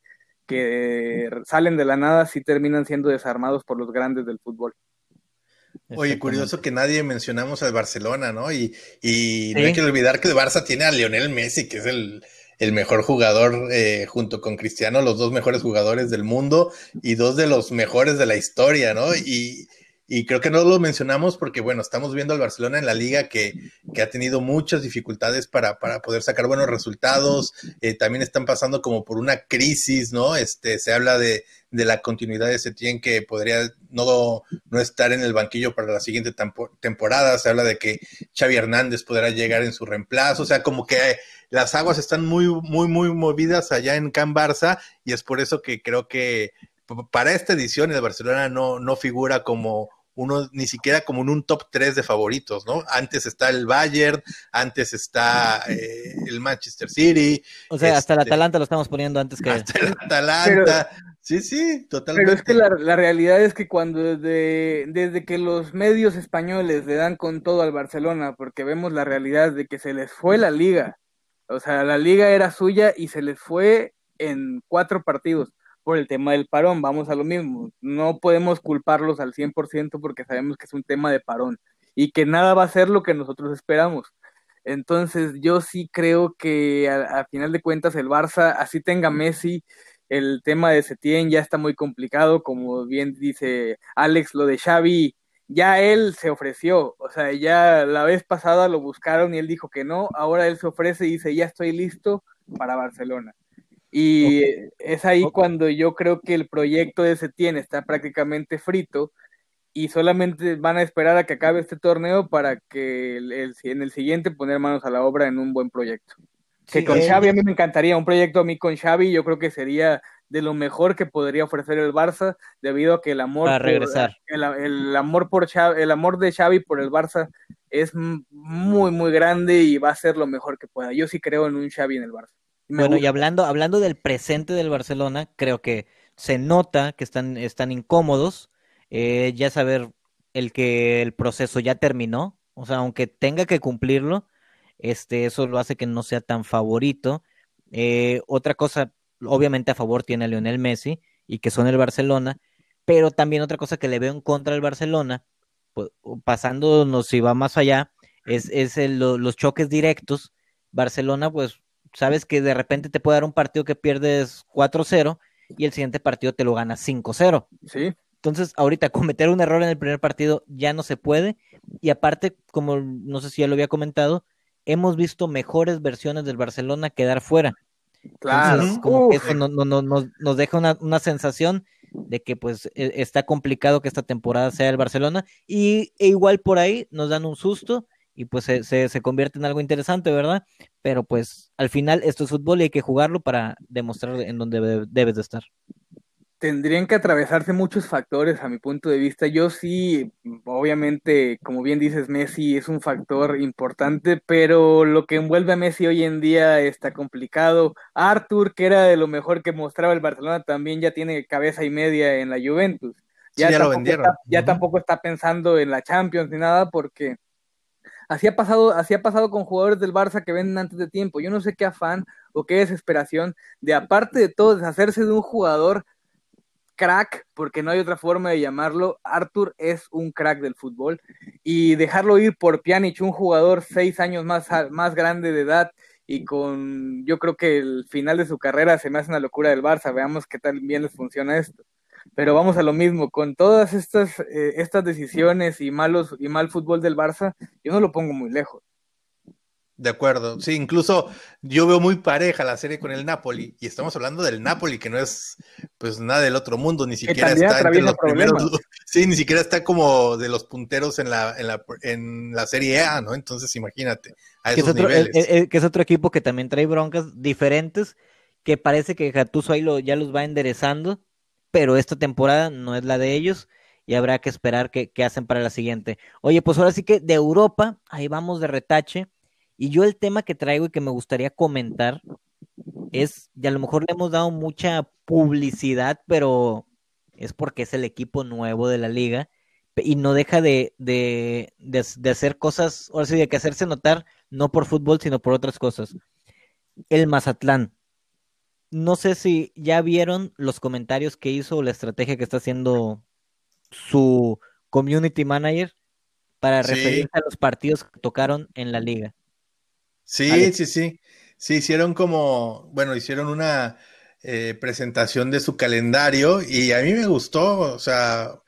que salen de la nada sí terminan siendo desarmados por los grandes del fútbol. Oye, curioso que nadie mencionamos al Barcelona, ¿no? Y, y no hay que olvidar que el Barça tiene a Lionel Messi, que es el, el mejor jugador eh, junto con Cristiano, los dos mejores jugadores del mundo y dos de los mejores de la historia, ¿no? Y, y creo que no lo mencionamos porque, bueno, estamos viendo al Barcelona en la liga que, que ha tenido muchas dificultades para, para poder sacar buenos resultados. Eh, también están pasando como por una crisis, ¿no? Este, se habla de, de la continuidad de Setién que podría no, no estar en el banquillo para la siguiente temporada. Se habla de que Xavi Hernández podrá llegar en su reemplazo. O sea, como que las aguas están muy, muy, muy movidas allá en Can Barça y es por eso que creo que para esta edición el Barcelona no, no figura como uno ni siquiera como en un top 3 de favoritos, ¿no? Antes está el Bayern, antes está eh, el Manchester City. O sea, hasta el este, Atalanta lo estamos poniendo antes que... Hasta el Atalanta. sí, sí, totalmente. Pero es que la, realidad es que cuando desde, desde que los medios españoles le dan con todo al Barcelona, porque vemos la realidad de que se les fue la liga, o sea, la liga era suya y se les fue en cuatro partidos por el tema del parón, vamos a lo mismo, no podemos culparlos al 100% porque sabemos que es un tema de parón y que nada va a ser lo que nosotros esperamos. Entonces yo sí creo que a, final de cuentas el Barça, así tenga Messi, el tema de Setién ya está muy complicado, como bien dice Alex, lo de Xavi, ya él se ofreció, o sea, ya la vez pasada lo buscaron y él dijo que no, ahora él se ofrece y dice, ya estoy listo para Barcelona. Y es ahí cuando yo creo que el proyecto de Setien está prácticamente frito y solamente van a esperar a que acabe este torneo para que en el siguiente poner manos a la obra en un buen proyecto. que con Xavi a mí me encantaría, un proyecto a mí con Xavi yo creo que sería de lo mejor que podría ofrecer el Barça debido a que el amor regresar. el, amor por el amor de Xavi por el Barça es muy muy grande y va a ser lo mejor que pueda. Yo sí creo en un Xavi en el Barça. Bueno, y hablando, hablando del presente del Barcelona, creo que se nota que están, están incómodos. Eh, ya saber el que el proceso ya terminó, o sea, aunque tenga que cumplirlo, este, eso lo hace que no sea tan favorito. Eh, otra cosa, obviamente a favor tiene a Lionel Messi y que son el Barcelona, pero también otra cosa que le veo en contra del Barcelona, pues, pasándonos si va más allá, es, es los choques directos. Barcelona, pues sabes que de repente te puede dar un partido que pierdes 4-0 y el siguiente partido te lo ganas 5-0. Sí. Entonces, ahorita cometer un error en el primer partido ya no se puede. Y aparte, como no sé si ya lo había comentado, hemos visto mejores versiones del Barcelona quedar fuera. Claro. como que eso no, no, nos deja una, una, sensación de que pues e, está complicado que esta temporada sea el Barcelona. Y e igual por ahí nos dan un susto y pues se, se, convierte en algo interesante, ¿verdad? Pero pues al final esto es fútbol y hay que jugarlo para demostrar en dónde debes de estar. Tendrían que atravesarse muchos factores a mi punto de vista. Yo sí, obviamente, como bien dices, Messi es un factor importante, pero lo que envuelve a Messi hoy en día está complicado. Arthur, que era de lo mejor que mostraba el Barcelona, también ya tiene cabeza y media en la Juventus. Ya, lo vendieron. ya tampoco está pensando en la Champions ni nada porque Así ha pasado, así ha pasado con jugadores del Barça que venden antes de tiempo. Yo no sé qué afán o qué desesperación de aparte de todo deshacerse de un jugador crack, porque no hay otra forma de llamarlo. Arthur es un crack del fútbol y dejarlo ir por Pjanic, un jugador seis años más, más grande de edad y con, yo creo que el final de su carrera se me hace una locura del Barça. Veamos qué tal bien les funciona esto. Pero vamos a lo mismo, con todas estas, eh, estas decisiones y malos y mal fútbol del Barça, yo no lo pongo muy lejos. De acuerdo, sí, incluso yo veo muy pareja la serie con el Napoli y estamos hablando del Napoli que no es pues nada del otro mundo, ni siquiera está entre los primeros, sí, ni siquiera está como de los punteros en la, en la, en la Serie A, ¿no? Entonces imagínate, a esos que es otro, niveles. que es otro equipo que también trae broncas diferentes, que parece que Gattuso ahí lo, ya los va enderezando, pero esta temporada no es la de ellos y habrá que esperar qué, hacen para la siguiente. Oye, pues ahora sí que de Europa, ahí vamos de retache. Y yo el tema que traigo y que me gustaría comentar es, y a lo mejor le hemos dado mucha publicidad, pero es porque es el equipo nuevo de la liga y no deja de, de, de, hacer cosas, ahora sí, de que hacerse notar, no por fútbol, sino por otras cosas. El Mazatlán. No sé si ya vieron los comentarios que hizo, la estrategia que está haciendo su community manager para referirse a los partidos que tocaron en la liga. Sí, sí, sí. Sí, hicieron como, bueno, hicieron una eh, presentación de su calendario y a mí me gustó, o sea,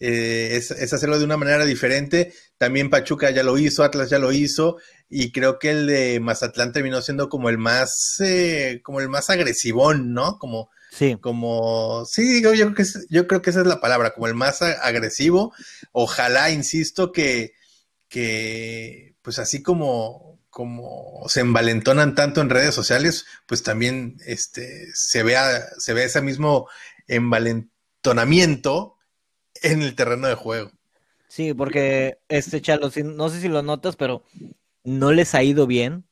eh, es, hacerlo de una manera diferente. También Pachuca ya lo hizo, Atlas ya lo hizo, y creo que el de Mazatlán terminó siendo como el más, eh, como el más agresivón, ¿no? Como, sí. como, sí, yo, creo que yo creo que esa es la palabra, como el más agresivo. Ojalá, insisto, que, que pues así como, como se envalentonan tanto en redes sociales, pues también este, se vea, se vea ese mismo envalentonamiento en el terreno de juego. Sí, porque este Chalo, no sé si lo notas, pero no les ha ido bien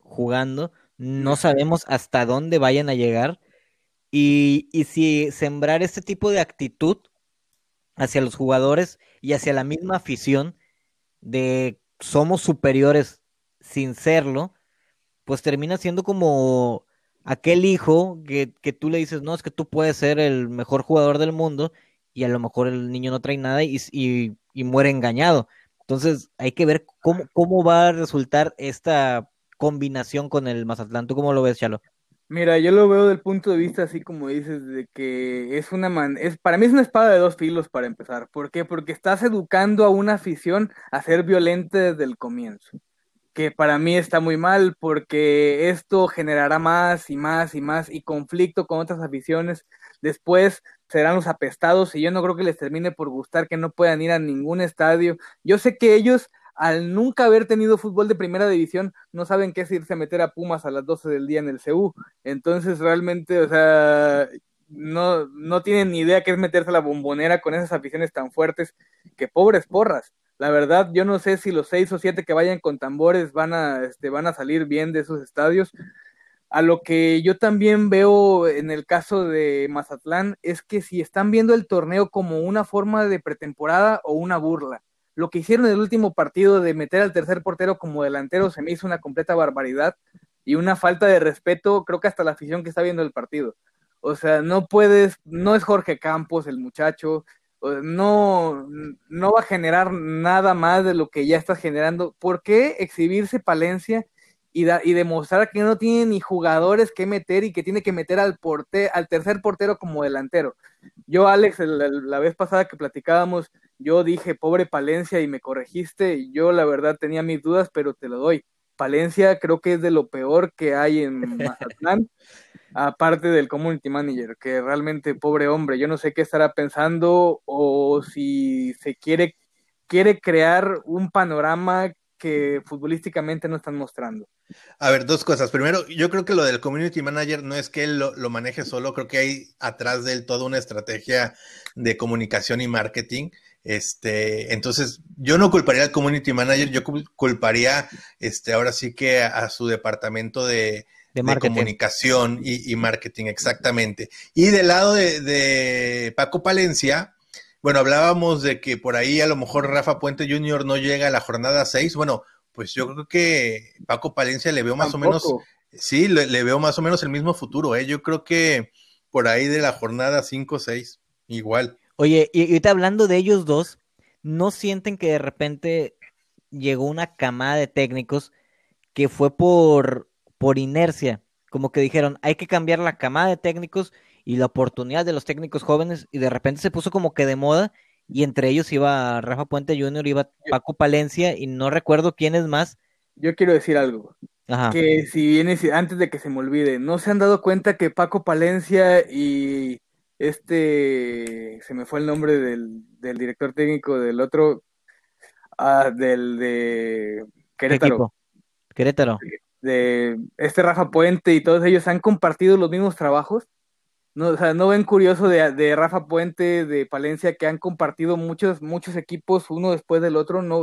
jugando. No sabemos hasta dónde vayan a llegar. Y, y si sembrar este tipo de actitud hacia los jugadores y hacia la misma afición de somos superiores sin serlo, pues termina siendo como aquel hijo que, que, tú le dices, no, es que tú puedes ser el mejor jugador del mundo y a lo mejor el niño no trae nada y, y, muere engañado. Entonces hay que ver cómo, cómo va a resultar esta combinación con el Mazatlán. ¿Tú cómo lo ves, Chalo? Mira, yo lo veo del punto de vista así como dices, de que es una man es para mí es una espada de dos filos para empezar. ¿Por qué? Porque estás educando a una afición a ser violenta desde el comienzo. Que para mí está muy mal porque esto generará más y más y más y conflicto con otras aficiones. Después serán los apestados y yo no creo que les termine por gustar que no puedan ir a ningún estadio. Yo sé que ellos, al nunca haber tenido fútbol de primera división, no saben qué es irse a meter a Pumas a las 12 del día en el CU. Entonces, realmente, o sea, no, no tienen ni idea qué es meterse a la bombonera con esas aficiones tan fuertes que pobres porras. La verdad, yo no sé si los seis o siete que vayan con tambores van a, este, van a salir bien de esos estadios, a lo que yo también veo en el caso de Mazatlán es que si están viendo el torneo como una forma de pretemporada o una burla. Lo que hicieron en el último partido de meter al tercer portero como delantero se me hizo una completa barbaridad y una falta de respeto, creo que hasta la afición que está viendo el partido. O sea, no puedes, no es Jorge Campos el muchacho, no, no va a generar nada más de lo que ya está generando. ¿Por qué exhibirse Palencia y, y demostrar que no tiene ni jugadores que meter y que tiene que meter al, porte, al tercer portero como delantero. Yo, Alex, la, vez pasada que platicábamos, yo dije, pobre Palencia, y me corregiste, yo la verdad tenía mis dudas, pero te lo doy. Palencia creo que es de lo peor que hay en Mazatlán, aparte del community manager, que realmente pobre hombre, yo no sé qué estará pensando o si se quiere, quiere crear un panorama que futbolísticamente no están mostrando. A ver, dos cosas. Primero, yo creo que lo del community manager no es que él lo, maneje solo, creo que hay atrás de él toda una estrategia de comunicación y marketing. Este, entonces, yo no culparía al community manager, yo culparía, este, ahora sí que a, su departamento de, comunicación y, marketing, exactamente. Y del lado de, de Paco Palencia, bueno, hablábamos de que por ahí a lo mejor Rafa Puente Jr. no llega a la jornada 6. Bueno, pues yo creo que Paco Palencia le veo más o menos, sí, le, veo más o menos el mismo futuro, ¿eh? Yo creo que por ahí de la jornada 5 o 6, igual. Oye, y ahorita hablando de ellos dos, ¿no sienten que de repente llegó una camada de técnicos que fue por, por inercia? Como que dijeron, hay que cambiar la camada de técnicos y la oportunidad de los técnicos jóvenes y de repente se puso como que de moda y entre ellos iba Rafa Puente Jr., iba Paco Palencia y no recuerdo quién es más. Yo quiero decir algo. Que si viene, antes de que se me olvide, ¿no se han dado cuenta que Paco Palencia y este, se me fue el nombre del, director técnico del otro, ah, del de Querétaro. Querétaro. De este Rafa Puente y todos ellos han compartido los mismos trabajos. No, o sea, no ven curioso de, de, Rafa Puente, de Palencia, que han compartido muchos, muchos equipos uno después del otro, no.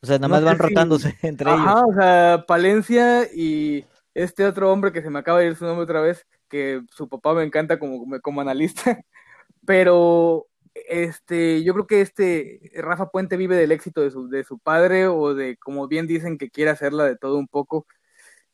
O sea, nada más van rotándose entre ellos. Ajá, o sea, Palencia y este otro hombre que se me acaba de ir su nombre otra vez, que su papá me encanta como, como analista, pero este, yo creo que este Rafa Puente vive del éxito de su, de su padre o de, como bien dicen, que quiere hacerla de todo un poco.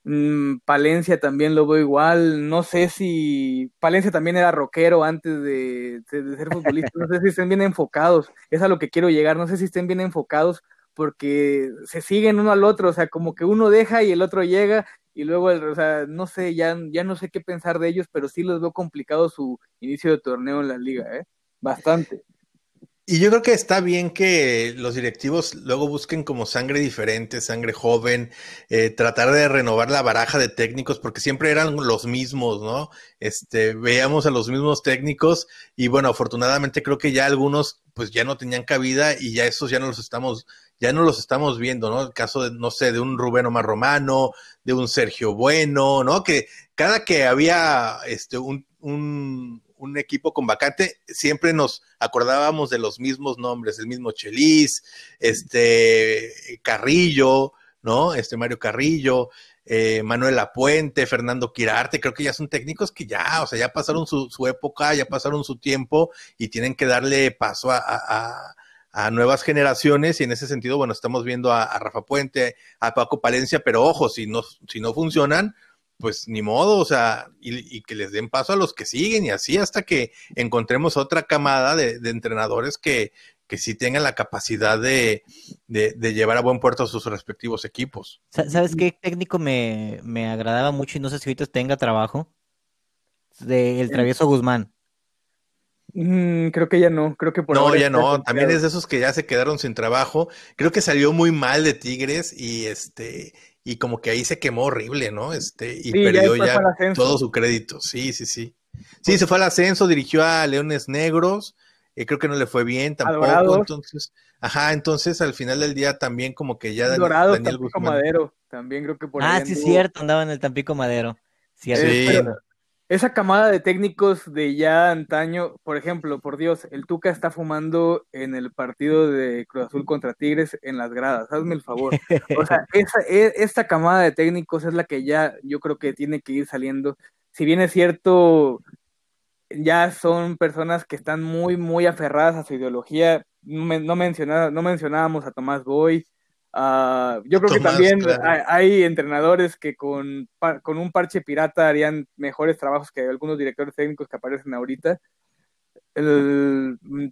Mm, Palencia también lo veo igual. No sé si Palencia también era rockero antes de, ser futbolista. No sé si estén bien enfocados. Es a lo que quiero llegar. No sé si estén bien enfocados porque se siguen uno al otro. O sea, como que uno deja y el otro llega y luego, o sea, no sé, ya, ya no sé qué pensar de ellos, pero sí les veo complicado su inicio de torneo en la liga, ¿eh? Bastante. Y yo creo que está bien que los directivos luego busquen como sangre diferente, sangre joven, eh, tratar de renovar la baraja de técnicos, porque siempre eran los mismos, ¿no? Este, veíamos a los mismos técnicos y bueno, afortunadamente creo que ya algunos pues ya no tenían cabida y ya esos ya no los estamos, ya no los estamos viendo, ¿no? El caso de, no sé, de un Rubén Omar Romano, de un Sergio Bueno, ¿no? Que cada que había este, un, un un equipo con vacante, siempre nos acordábamos de los mismos nombres, el mismo Chelis, este Carrillo, ¿no? Este Mario Carrillo, eh, Manuel Apuente, Fernando Quirarte, creo que ya son técnicos que ya, o sea, ya pasaron su, época, ya pasaron su tiempo y tienen que darle paso a, nuevas generaciones y en ese sentido, bueno, estamos viendo a, a, Rafa Puente, a Paco Palencia, pero ojo, si no, si no funcionan, pues ni modo, o sea, y, que les den paso a los que siguen y así hasta que encontremos otra camada de, entrenadores que, que sí tengan la capacidad de, llevar a buen puerto a sus respectivos equipos. ¿Sabes qué técnico me, agradaba mucho y no sé si ahorita tenga trabajo? De el travieso Guzmán. Mm, creo que ya no, creo que por No, ya no, también es de esos que ya se quedaron sin trabajo. Creo que salió muy mal de Tigres y este y como que ahí se quemó horrible, ¿no? Este, y perdió ya, todo su crédito. Sí, sí, sí. Sí, se fue al ascenso, dirigió a Leones Negros, eh, creo que no le fue bien tampoco, entonces, ajá, entonces al final del día también como que ya Dorado, Daniel Tampico Madero, también creo que por Ah, sí, cierto, andaba en el Tampico Madero. Cierto. Sí esa camada de técnicos de ya antaño, por ejemplo, por Dios, el Tuca está fumando en el partido de Cruz Azul contra Tigres en las gradas, hazme el favor. O sea, esa, e, esta camada de técnicos es la que ya yo creo que tiene que ir saliendo. Si bien es cierto, ya son personas que están muy, muy aferradas a su ideología. No, no mencionábamos a Tomás Boy, Ah, yo creo que también hay, entrenadores que con, con un parche pirata harían mejores trabajos que algunos directores técnicos que aparecen ahorita.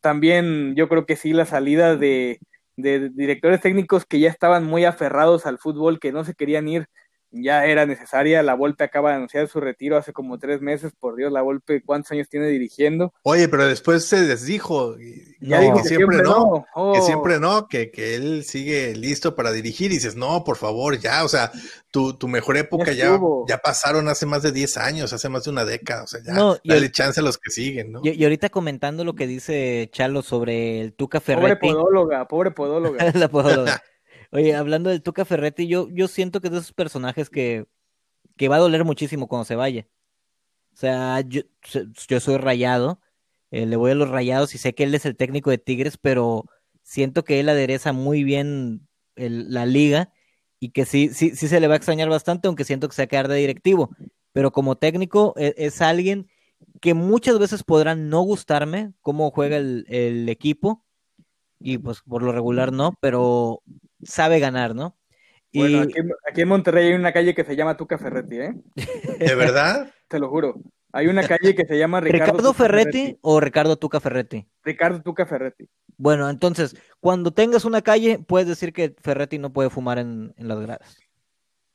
también yo creo que sí, la salida de, de directores técnicos que ya estaban muy aferrados al fútbol, que no se querían ir ya era necesaria. La Volpe acaba de anunciar su retiro hace como tres meses. Por Dios, la Volpe, ¿cuántos años tiene dirigiendo? Oye, pero después se desdijo. Ya dijo que, siempre, no. Que siempre no, que, que, él sigue listo para dirigir. Y dices, no, por favor, ya, o sea, tu, tu mejor época ya, ya, pasaron hace más de 10 años, hace más de una década. O sea, ya dale chance a los que siguen, ¿no? Y, ahorita comentando lo que dice Chalo sobre el Tuca Ferretti. Pobre podóloga, pobre podóloga. la podóloga. Oye, hablando del Tuca Ferretti, yo, yo siento que es de esos personajes que, que va a doler muchísimo cuando se vaya. O sea, yo, yo soy rayado, eh, le voy a los rayados y sé que él es el técnico de Tigres, pero siento que él adereza muy bien la liga y que sí, sí, sí se le va a extrañar bastante, aunque siento que se va a quedar de directivo. Pero como técnico e, es, alguien que muchas veces podrá no gustarme cómo juega el, el equipo, y pues por lo regular no, pero sabe ganar, ¿no? Bueno, aquí, en Monterrey hay una calle que se llama Tuca Ferretti, ¿eh? ¿De verdad? Te lo juro. Hay una calle que se llama Ricardo, ¿Ricardo Ferretti, o Ricardo Tuca Ferretti? Ricardo Tuca Ferretti. Bueno, entonces, cuando tengas una calle, puedes decir que Ferretti no puede fumar en, las gradas.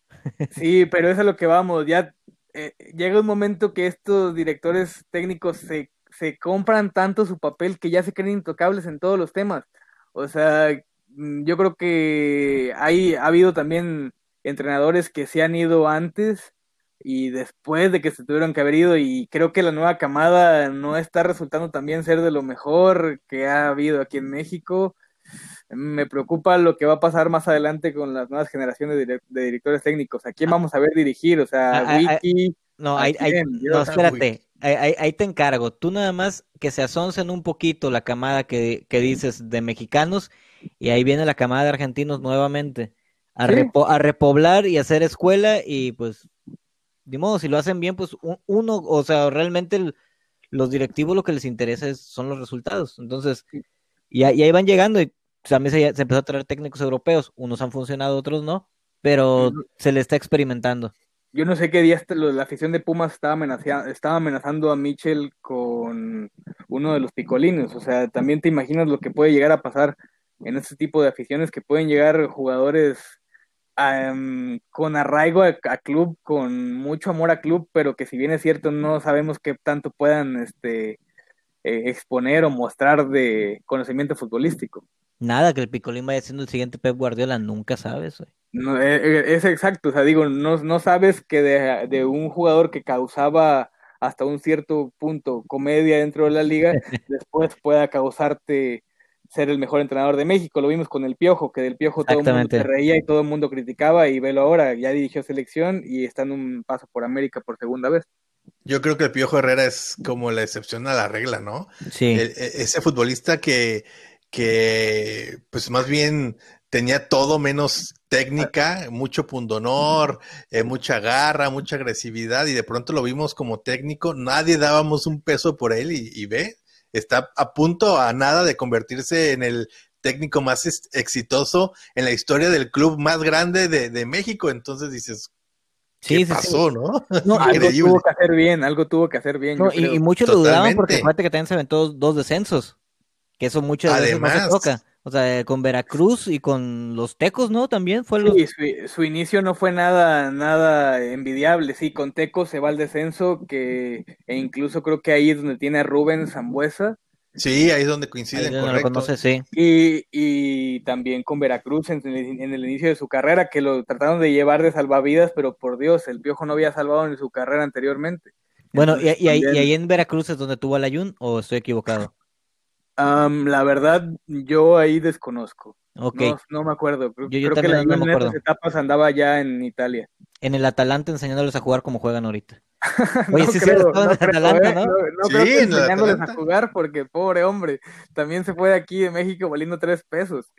Sí, pero eso es lo que vamos. Ya eh, llega un momento que estos directores técnicos se, se compran tanto su papel que ya se creen intocables en todos los temas. O sea, yo creo que hay, ha habido también entrenadores que se han ido antes y después de que se tuvieron que haber ido y creo que la nueva camada no está resultando también ser de lo mejor que ha habido aquí en México. Me preocupa lo que va a pasar más adelante con las nuevas generaciones de, directores técnicos. ¿A quién ah. vamos a ver dirigir? O sea, ah, ah, Wiki. No, hay, no, espérate. ahí, te encargo. Tú nada más que se asoncen un poquito la camada que, dices de mexicanos y ahí viene la camada de argentinos nuevamente a, a repoblar y hacer escuela y pues, de modo, si lo hacen bien, pues uno, o sea, realmente los directivos lo que les interesa son los resultados. Entonces, y, ahí van llegando y también se, se empezó a traer técnicos europeos. Unos han funcionado, otros no, pero se le está experimentando yo no sé qué día la afición de Pumas estaba amenazando, estaba amenazando a Mitchell con uno de los picolines. O sea, también te imaginas lo que puede llegar a pasar en este tipo de aficiones, que pueden llegar jugadores con arraigo a, club, con mucho amor a club, pero que si bien es cierto, no sabemos qué tanto puedan este, eh, exponer o mostrar de conocimiento futbolístico. Nada, que el Picolín vaya siendo el siguiente Pep Guardiola, nunca sabes. No, eh, eh, es exacto, o sea, digo, no, no sabes que de, un jugador que causaba hasta un cierto punto comedia dentro de la liga, después pueda causarte ser el mejor entrenador de México. Lo vimos con el Piojo, que del Piojo todo el mundo se reía y todo el mundo criticaba, y velo ahora, ya dirigió selección y está en un paso por América por segunda vez. Yo creo que el Piojo Herrera es como la excepción a la regla, ¿no? Sí. E, e, ese futbolista que que pues más bien tenía todo menos técnica, mucho pundonor, eh, mucha garra, mucha agresividad y de pronto lo vimos como técnico, nadie dábamos un peso por él y, ve, está a punto a nada de convertirse en el técnico más exitoso en la historia del club más grande de, México, entonces dices, ¿Qué pasó, ¿no? algo tuvo que hacer bien, algo tuvo que hacer bien. y, muchos lo dudaban porque fíjate que también se aventó dos descensos. Que eso muchas veces no se toca. O sea, con Veracruz y con los Tecos, ¿no? También fue sí, su, inicio no fue nada, nada envidiable. Sí, con Tecos se va al descenso, que e incluso creo que ahí es donde tiene a Rubén Zambuesa. Sí, ahí es donde coinciden, correcto. sí. y, y, también con Veracruz en, en, el inicio de su carrera, que lo trataron de llevar de salvavidas, pero por Dios, el Piojo no había salvado en su carrera anteriormente. Bueno, y, y, ahí, en Veracruz es donde tuvo al Ayun, o estoy equivocado? La verdad, yo ahí desconozco. Okay. No, me acuerdo. Creo, yo, que la en esas etapas andaba ya en Italia. En el Atalanta enseñándoles a jugar como juegan ahorita. Oye, sí, creo, no, en Atalanta, ¿eh? ¿no? No, creo que enseñándoles a jugar porque, pobre hombre, también se fue de aquí de México valiendo tres pesos.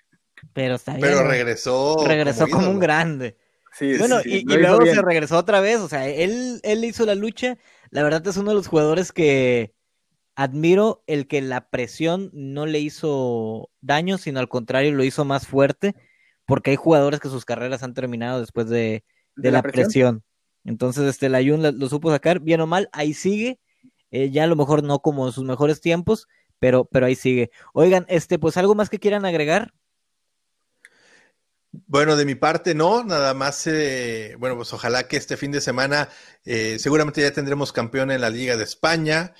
Pero está bien. Pero regresó. Regresó como, un grande. Sí, bueno, y, y luego se regresó otra vez. O sea, él, él hizo la lucha. La verdad es uno de los jugadores que admiro el que la presión no le hizo daño, sino al contrario lo hizo más fuerte, porque hay jugadores que sus carreras han terminado después de, la, presión? Entonces, este, la Jun lo, supo sacar, bien o mal, ahí sigue, eh, ya a lo mejor no como en sus mejores tiempos, pero, pero ahí sigue. Oigan, este, pues algo más que quieran agregar. Bueno, de mi parte no, nada más, eh, bueno, pues ojalá que este fin de semana eh, seguramente ya tendremos campeón en la Liga de España,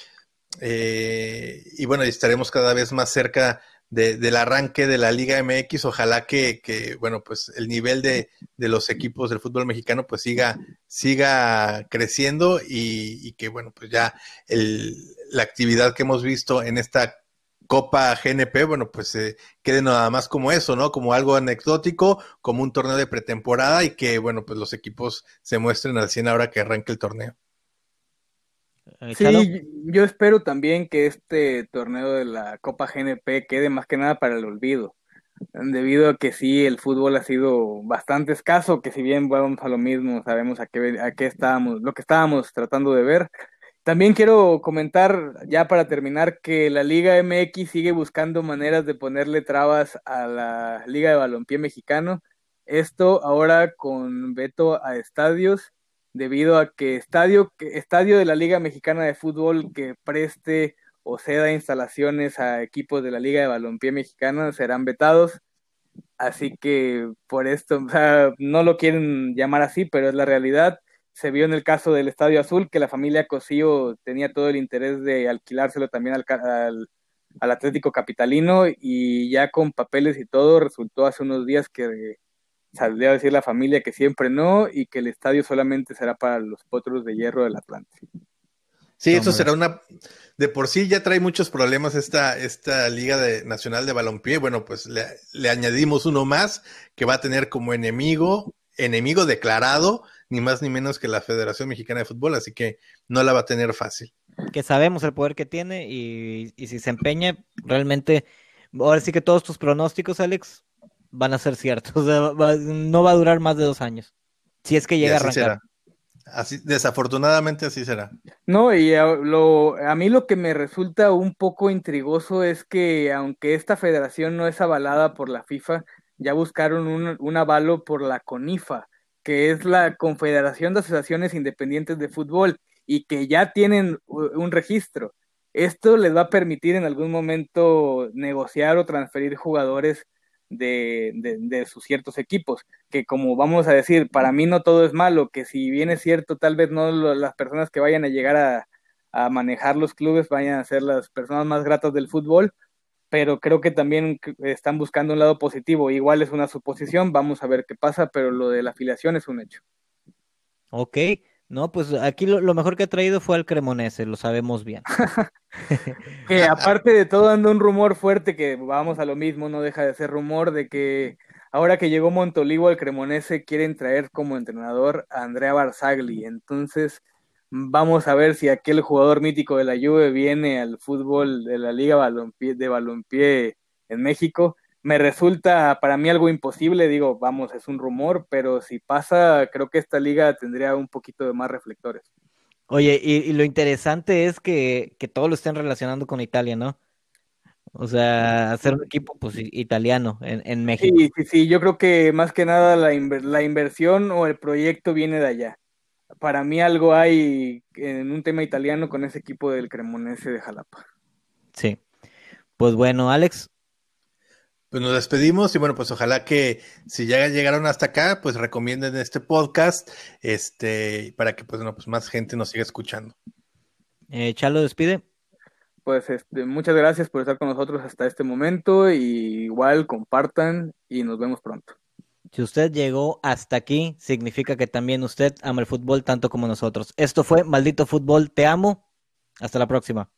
eh, y bueno, estaremos cada vez más cerca del arranque de la Liga MX. Ojalá que, bueno, pues el nivel de, los equipos del fútbol mexicano pues siga, siga creciendo y, que, bueno, pues ya la actividad que hemos visto en esta Copa GNP, bueno, pues eh, quede nada más como eso, ¿no? Como algo anecdótico, como un torneo de pretemporada y que, bueno, pues los equipos se muestren al 100 ahora que arranque el torneo. Eh, sí, yo espero también que este torneo de la Copa GNP quede más que nada para el olvido, debido a que sí, el fútbol ha sido bastante escaso, que si bien vamos a lo mismo, sabemos a qué, a qué estábamos, lo que estábamos tratando de ver. También quiero comentar, ya para terminar, que la Liga MX sigue buscando maneras de ponerle trabas a la Liga de Balompié Mexicano. Esto ahora con veto a estadios debido a que estadio, estadio de la Liga Mexicana de Fútbol que preste o ceda instalaciones a equipos de la Liga de Balompié Mexicana serán vetados. Así que por esto, o sea, no lo quieren llamar así, pero es la realidad. Se vio en el caso del Estadio Azul que la familia Cosío tenía todo el interés de alquilárselo también al, al, al Atlético Capitalino y ya con papeles y todo resultó hace unos días que saldría a decir la familia que siempre no y que el estadio solamente será para los potros de hierro del Atlante. Sí, eso será una. De por sí ya trae muchos problemas esta, esta Liga de, Nacional de Balompié. Bueno, pues le, añadimos uno más que va a tener como enemigo, enemigo declarado ni más ni menos que la Federación Mexicana de Fútbol, así que no la va a tener fácil. Que sabemos el poder que tiene y, si se empeña, realmente, ahora sí que todos tus pronósticos, Alex, van a ser ciertos. no va a durar más de dos años. Si es que llega a arrancar. Así, desafortunadamente así será. No, y a, lo, a mí lo que me resulta un poco intrigoso es que aunque esta federación no es avalada por la FIFA, ya buscaron un, un avalo por la CONIFA, que es la Confederación de Asociaciones Independientes de Fútbol, y que ya tienen un registro. Esto les va a permitir en algún momento negociar o transferir jugadores de, sus ciertos equipos, que como vamos a decir, para mí no todo es malo, que si bien es cierto, tal vez no las personas que vayan a llegar a, a manejar los clubes vayan a ser las personas más gratas del fútbol, pero creo que también están buscando un lado positivo. Igual es una suposición, vamos a ver qué pasa, pero lo de la afiliación es un hecho. Ok, no, pues aquí lo, mejor que ha traído fue al Cremonese, lo sabemos bien. que aparte de todo anda un rumor fuerte que vamos a lo mismo, no deja de ser rumor de que ahora que llegó Montolivo al Cremonese quieren traer como entrenador a Andrea Barzagli. Entonces vamos a ver si aquel jugador mítico de la Juve viene al fútbol de la Liga de Balompié en México me resulta para mí algo imposible, digo, vamos, es un rumor, pero si pasa, creo que esta liga tendría un poquito de más reflectores. Oye, y, lo interesante es que, que todo lo estén relacionando con Italia, ¿no? O sea, hacer un equipo pues italiano en, en México. Sí, sí, sí, yo creo que más que nada la, la inversión o el proyecto viene de allá. Para mí algo hay en un tema italiano con ese equipo del Cremonese de Jalapa. Sí. Pues bueno, Alex, pues nos despedimos y bueno, pues ojalá que si ya llegaron hasta acá, pues recomienden este podcast, este, para que pues, no, pues más gente nos siga escuchando. Eh, Chalo, despide. Pues este, muchas gracias por estar con nosotros hasta este momento y igual compartan y nos vemos pronto. Si usted llegó hasta aquí, significa que también usted ama el fútbol tanto como nosotros. Esto fue Maldito Fútbol, te amo. Hasta la próxima.